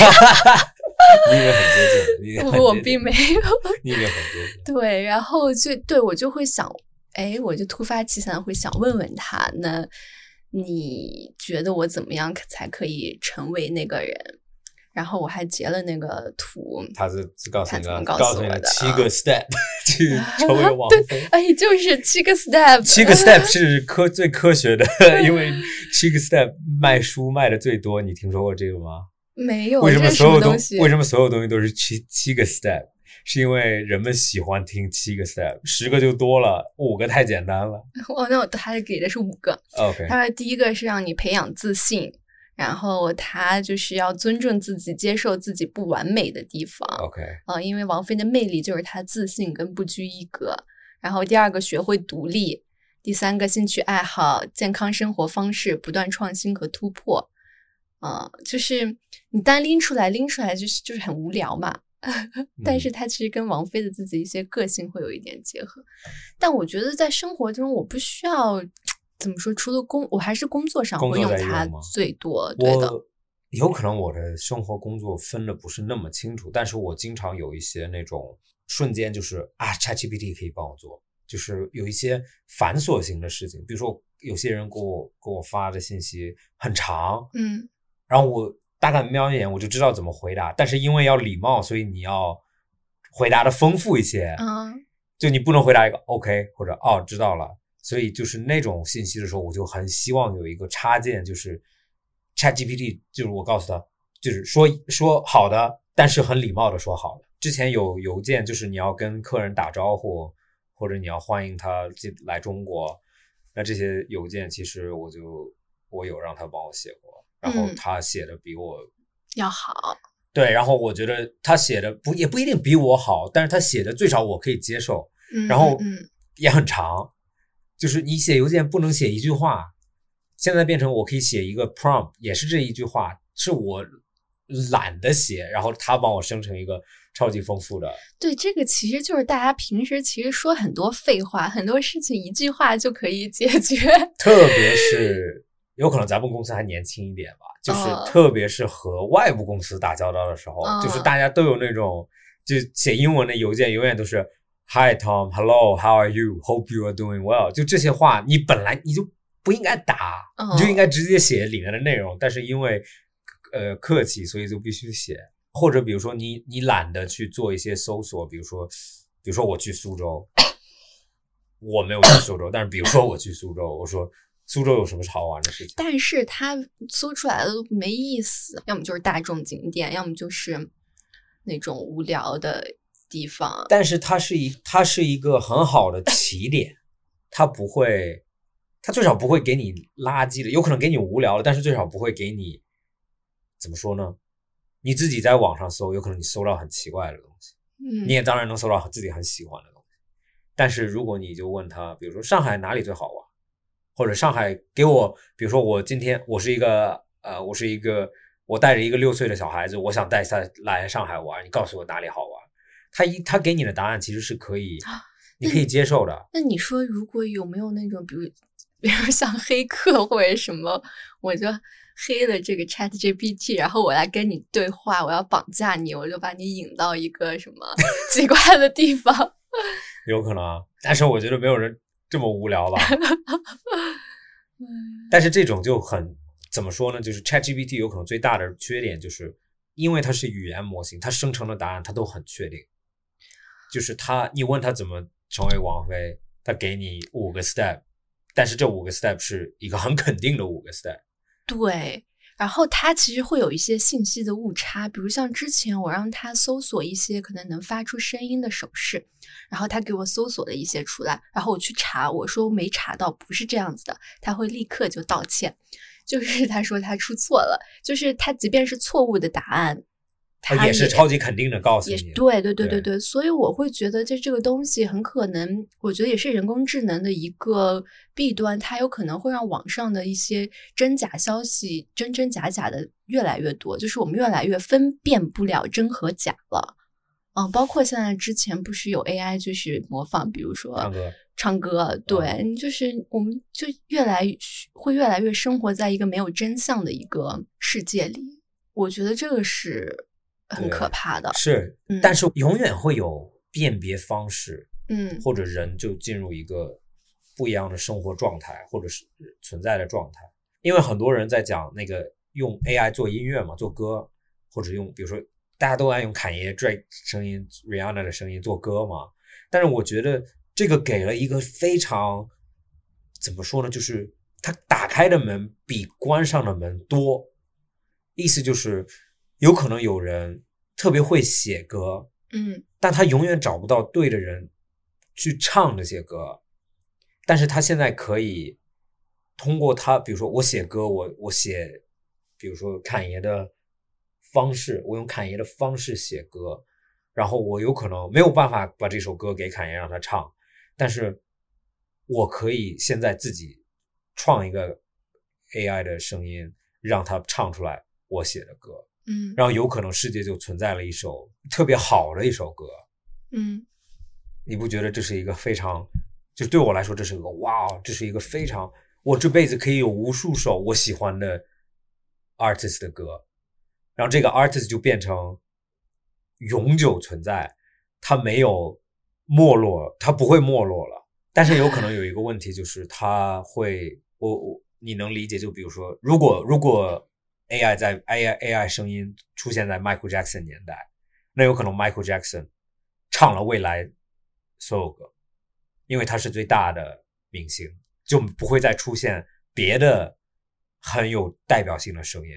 你以为很接近？我并没有。你以为很接近？对，然后就对我就会想，哎，我就突发奇想，会想问问他，那你觉得我怎么样才可以成为那个人？然后我还截了那个图，他是是告诉你了，他怎么告告诉你诉七个 step 去成为王对。哎，就是七个 step，七个 step 是科最科学的，因为七个 step 卖书卖的最多。你听说过这个吗？没有为什么所有东西？为什么所有东西都是七七个 step？是因为人们喜欢听七个 step，十个就多了，五个太简单了。哦，那我他给的是五个。OK，他说第一个是让你培养自信，然后他就是要尊重自己，接受自己不完美的地方。OK，啊、因为王菲的魅力就是她自信跟不拘一格。然后第二个学会独立，第三个兴趣爱好、健康生活方式，不断创新和突破。啊、就是你单拎出来，拎出来就是就是很无聊嘛。但是它其实跟王菲的自己一些个性会有一点结合。但我觉得在生活中，我不需要怎么说，除了工，我还是工作上用它最多。对的，我有可能我的生活工作分的不是那么清楚，但是我经常有一些那种瞬间，就是啊，ChatGPT 可以帮我做，就是有一些繁琐型的事情，比如说有些人给我给我发的信息很长，嗯。然后我大概瞄一眼我就知道怎么回答，但是因为要礼貌，所以你要回答的丰富一些，嗯。就你不能回答一个 OK 或者哦知道了，所以就是那种信息的时候，我就很希望有一个插件，就是 ChatGPT，就是我告诉他，就是说说好的，但是很礼貌的说好的。之前有邮件，就是你要跟客人打招呼，或者你要欢迎他进来中国，那这些邮件其实我就我有让他帮我写过，然后嗯他写的比我要好。对，然后我觉得他写的不也不一定比我好，但是他写的最少我可以接受。嗯，然后也很长，就是你写邮件不能写一句话，现在变成我可以写一个 prompt，也是这一句话，是我懒得写，然后他帮我生成一个超级丰富的，对，这个其实就是大家平时其实说很多废话，很多事情一句话就可以解决。特别是有可能咱们公司还年轻一点吧，就是哦。特别是和外部公司打交道的时候，嗯就是大家都有那种，就写英文的邮件永远都是 Hi Tom, Hello, How are you? Hope you are doing well。就这些话，你本来你就不应该打，嗯你就应该直接写里面的内容，但是因为呃客气，所以就必须写。或者比如说你你懒得去做一些搜索，比如说比如说我去苏州，我没有去苏州，但是比如说我去苏州，我说苏州有什么好玩的事情？但是它搜出来的都没意思，要么就是大众景点，要么就是那种无聊的地方。但是它是一它是一个很好的起点，它不会，它最少不会给你垃圾的，有可能给你无聊的，但是最少不会给你怎么说呢？你自己在网上搜，有可能你搜到很奇怪的东西，嗯，你也当然能搜到自己很喜欢的东西。但是如果你就问他，比如说上海哪里最好玩，或者上海给我，比如说我今天我是一个呃，我是一个我带着一个六岁的小孩子，我想带他来上海玩，你告诉我哪里好玩？他一他给你的答案其实是可以，你可以接受的。那你说，如果有没有那种，比如，比如像黑客或者什么，我就黑了这个 Chat GPT，然后我来跟你对话，我要绑架你，我就把你引到一个什么 奇怪的地方。有可能啊，但是我觉得没有人这么无聊吧。嗯 但是这种就很怎么说呢？就是 ChatGPT 有可能最大的缺点就是，因为它是语言模型，它生成的答案它都很确定。就是他，你问他怎么成为王菲，他给你五个 step，但是这五个 step 是一个很肯定的五个 step。对，然后他其实会有一些信息的误差，比如像之前我让他搜索一些可能能发出声音的手势，然后他给我搜索了一些出来，然后我去查，我说没查到，不是这样子的，他会立刻就道歉，就是他说他出错了，就是他即便是错误的答案，它它也是超级肯定的告诉你，对对对对对。对，所以我会觉得这这个东西很可能，我觉得也是人工智能的一个弊端，它有可能会让网上的一些真假消息真真假假的越来越多，就是我们越来越分辨不了真和假了。嗯，包括现在之前不是有 AI 就是模仿，比如说唱歌。唱歌，对，你就是我们就越来越会越来越生活在一个没有真相的一个世界里，我觉得这个是很可怕的。是嗯，但是永远会有辨别方式，嗯或者人就进入一个不一样的生活状态，或者是存在的状态。因为很多人在讲那个用 AI 做音乐嘛，做歌，或者用，比如说大家都爱用侃爷 Drake 声音、Rihanna 的声音做歌嘛。但是我觉得这个给了一个非常怎么说呢，就是它打开的门比关上的门多。意思就是有可能有人特别会写歌，嗯。但他永远找不到对的人去唱这些歌，但是他现在可以通过他，比如说我写歌，我我写，比如说侃爷的方式，我用侃爷的方式写歌，然后我有可能没有办法把这首歌给侃爷让他唱，但是我可以现在自己创一个 AI 的声音，让他唱出来我写的歌，嗯然后有可能世界就存在了一首特别好的一首歌。嗯你不觉得这是一个非常，就对我来说，这是个哇，这是一个非常，我这辈子可以有无数首我喜欢的 artist 的歌，然后这个 artist 就变成永久存在，它没有没落，它不会没落了。但是有可能有一个问题，就是它会，我我你能理解？就比如说，如果如果 AI 在 AI AI 声音出现在 Michael Jackson 年代，那有可能 Michael Jackson 唱了未来所有歌，因为他是最大的明星，就不会再出现别的很有代表性的声音，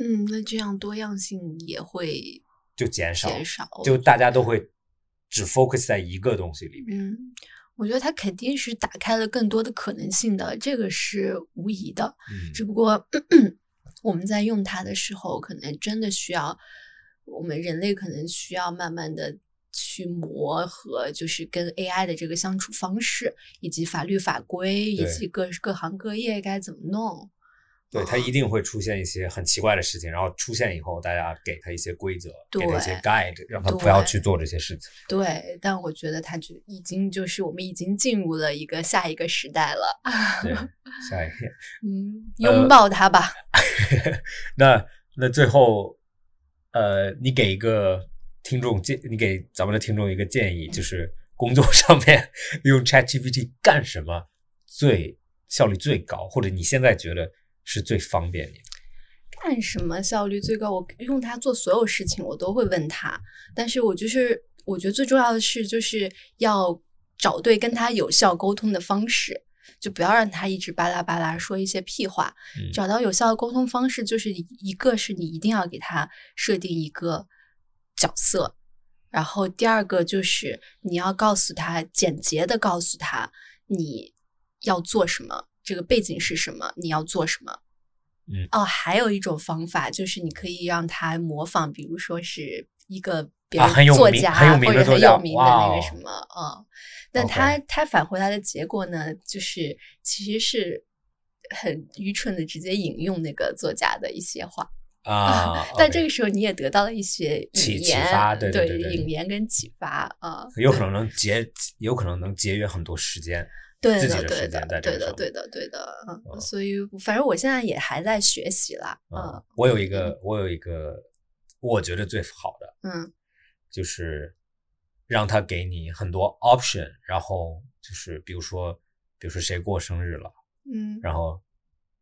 嗯，那这样多样性也会就减少，减少。就大家都会只 focus 在一个东西里面。嗯，我觉得它肯定是打开了更多的可能性的，这个是无疑的。嗯只不过我们在用它的时候，可能真的需要我们人类可能需要慢慢的去磨合，就是跟 AI 的这个相处方式，以及法律法规，以及各各行各业该怎么弄。对，他一定会出现一些很奇怪的事情，然后出现以后，大家给他一些规则，给他一些 guide，让他不要去做这些事情。对，但我觉得他就已经就是我们已经进入了一个下一个时代了。对，下一个。嗯，呃拥抱他吧。那那最后，呃，你给一个听众建，你给咱们的听众一个建议，就是工作上面用 ChatGPT 干什么最效率最高，或者你现在觉得是最方便你的？干什么效率最高？我用它做所有事情，我都会问他。但是我就是我觉得最重要的是，就是要找对跟他有效沟通的方式，就不要让他一直巴拉巴拉说一些屁话。嗯找到有效的沟通方式，就是一个是你一定要给他设定一个角色，然后第二个就是你要告诉他简洁的告诉他你要做什么，这个背景是什么，你要做什么。嗯哦，还有一种方法就是你可以让他模仿，比如说是一个别啊很有人作家、或者很有名的那个什么，嗯，但他他返回来的结果呢，就是其实是很愚蠢的，直接引用那个作家的一些话。啊但这个时候你也得到了一些启启，发对对对对引言跟启发啊，有可能能节，有可能能节约很多时间。对对的间在这对的对的对的，嗯，嗯所以反正我现在也还在学习啦，啊嗯，我有一个，我有一个，我觉得最好的嗯。就是让他给你很多 option，然后就是比如说，比如说谁过生日了，嗯。然后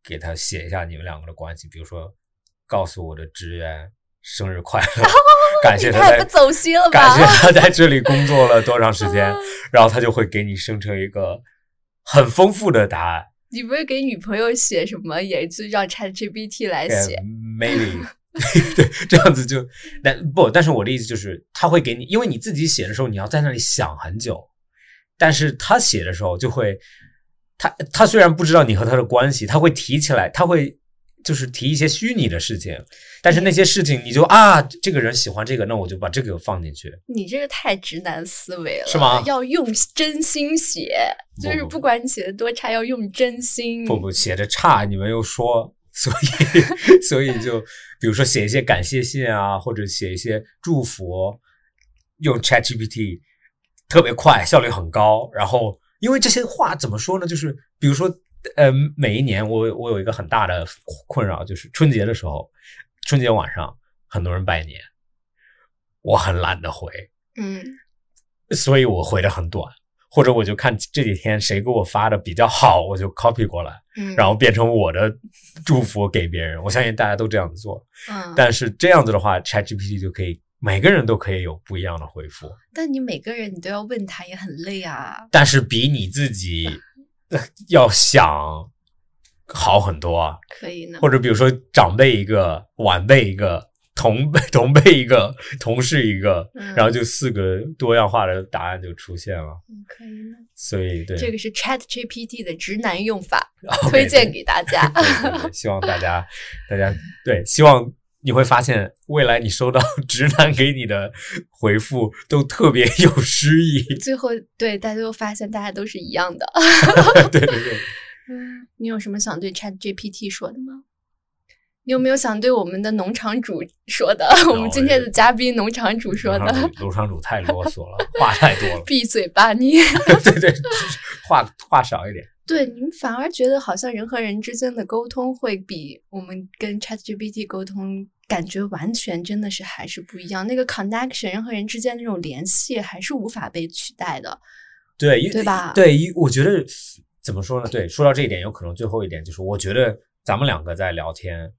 给他写一下你们两个的关系，比如说告诉我的职员生日快乐，感谢他在不走心了吧感谢他在这里工作了多长时间，然后他就会给你生成一个很丰富的答案。你不会给女朋友写什么，也就让 Chat GPT 来对写？maybe 对，这样子就但不，但是我的意思就是，他会给你，因为你自己写的时候，你要在那里想很久，但是他写的时候就会，他他虽然不知道你和他的关系，他会提起来，他会就是提一些虚拟的事情，但是那些事情你就啊，这个人喜欢这个，那我就把这个放进去。你这个太直男思维了，是吗要用真心写，就是不管你写的多差，要用真心。不不，写的差，你们又说，所以 所以就比如说写一些感谢信啊，或者写一些祝福，用 ChatGPT 特别快，效率很高。然后因为这些话怎么说呢？就是比如说，呃，每一年我我有一个很大的困扰，就是春节的时候，春节晚上很多人拜年，我很懒得回，嗯所以我回的很短。或者我就看这几天谁给我发的比较好，我就 copy 过来，嗯，然后变成我的祝福给别人。我相信大家都这样做，嗯，但是这样子的话，ChatGPT 就可以每个人都可以有不一样的回复，但你每个人你都要问他，也很累啊。但是比你自己呃 要想好很多啊。可以呢，或者比如说长辈一个，晚辈一个，同辈同辈一个，同事一个，嗯然后就四个多样化的答案就出现了。嗯可以呢。所以对，这个是 Chat GPT 的直男用法推荐给大家。对对对希望大家大家对，希望你会发现未来你收到 直男给你的回复都特别有诗意。最后，对大家都发现大家都是一样的。对对对，嗯，你有什么想对 Chat GPT 说的吗？你有没有想对我们的农场主说的？我们今天的嘉宾农场主说的，主农场主太啰嗦了，话太多了。闭嘴吧你！对对，话话少一点。对你们反而觉得好像人和人之间的沟通会比我们跟 Chat GPT 沟通感觉完全真的是还是不一样。那个 connection 人和人之间那种联系还是无法被取代的。对，因对吧对，因我觉得怎么说呢？对，说到这一点，有可能最后一点就是，我觉得咱们两个在聊天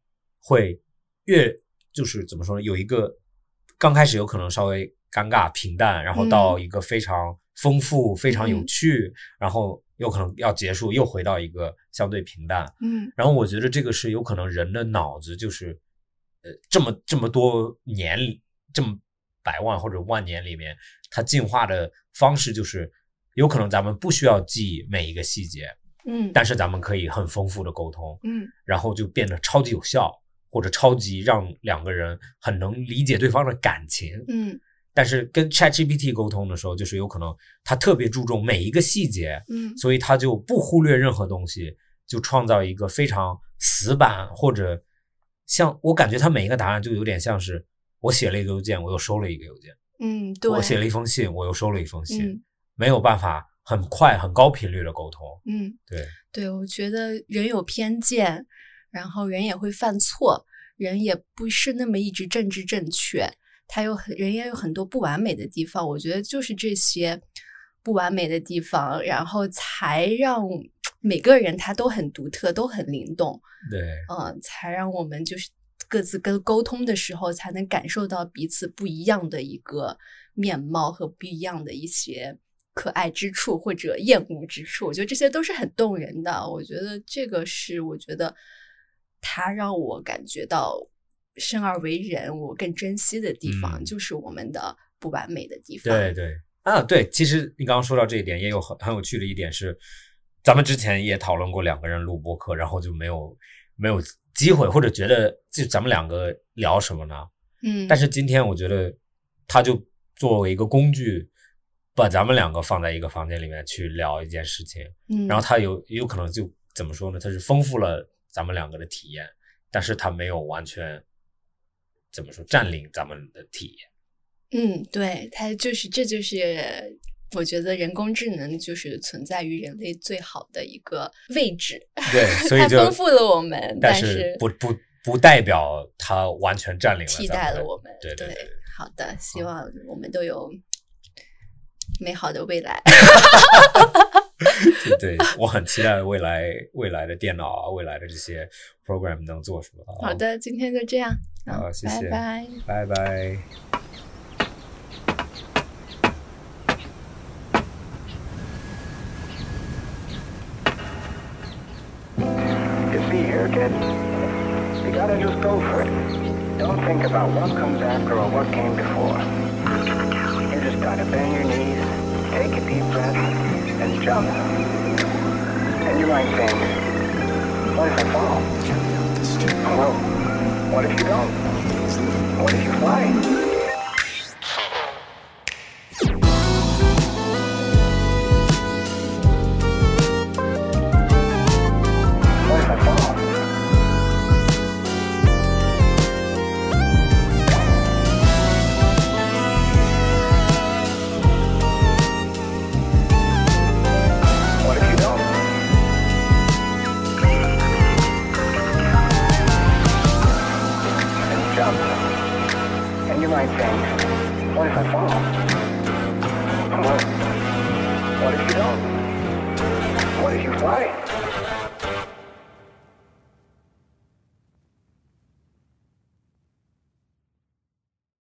会越就是怎么说呢？有一个刚开始有可能稍微尴尬平淡，然后到一个非常丰富、非常有嗯趣，然后有可能要结束，又回到一个相对平淡。嗯然后我觉得这个是有可能人的脑子就是，呃，这么这么多年里，这么百万或者万年里面，它进化的方式就是，有可能咱们不需要记每一个细节，嗯但是咱们可以很丰富的沟通，嗯然后就变得超级有效，或者超级让两个人很能理解对方的感情。嗯但是跟 ChatGPT 沟通的时候，就是有可能他特别注重每一个细节，嗯。所以他就不忽略任何东西，就创造一个非常死板或者像我感觉他每一个答案就有点像是我写了一个邮件，我又收了一个邮件，嗯，对，我写了一封信，我又收了一封信，嗯。没有办法很快很高频率的沟通。嗯。对，对，我觉得人有偏见，然后人也会犯错，人也不是那么一直政治正确，他有很人也有很多不完美的地方。我觉得就是这些不完美的地方，然后才让每个人他都很独特，都很灵动，对，嗯、才让我们就是各自跟沟通的时候，才能感受到彼此不一样的一个面貌和不一样的一些可爱之处或者厌恶之处。我觉得这些都是很动人的。我觉得这个是我觉得他让我感觉到生而为人，我更珍惜的地方，嗯就是我们的不完美的地方。对对啊，对，其实你刚刚说到这一点，也有很很有趣的一点是，咱们之前也讨论过两个人录播课，然后就没有没有机会，或者觉得就咱们两个聊什么呢？嗯，但是今天我觉得，他就作为一个工具，把咱们两个放在一个房间里面去聊一件事情，嗯，然后他有有可能就怎么说呢？他是丰富了咱们两个的体验，但是他没有完全怎么说占领咱们的体验。嗯，对，它就是这就是我觉得人工智能就是存在于人类最好的一个位置，对，所以它丰富了我们，但是不不不代表它完全占领了替代了我们。对对对。好的，希望我们都有美好的未来。对对，我很期待未来未来的电脑啊，未来的这些 program 能做什么。好，的，今天就这样，好谢谢拜拜。拜拜。You see here, kid? You gotta just go for it. Don't think about what comes after or what came before. You just gotta bend your knees, take a deep breath, and jump. And you might think, what if I fall? Well, oh, what if you don't? What if you fly?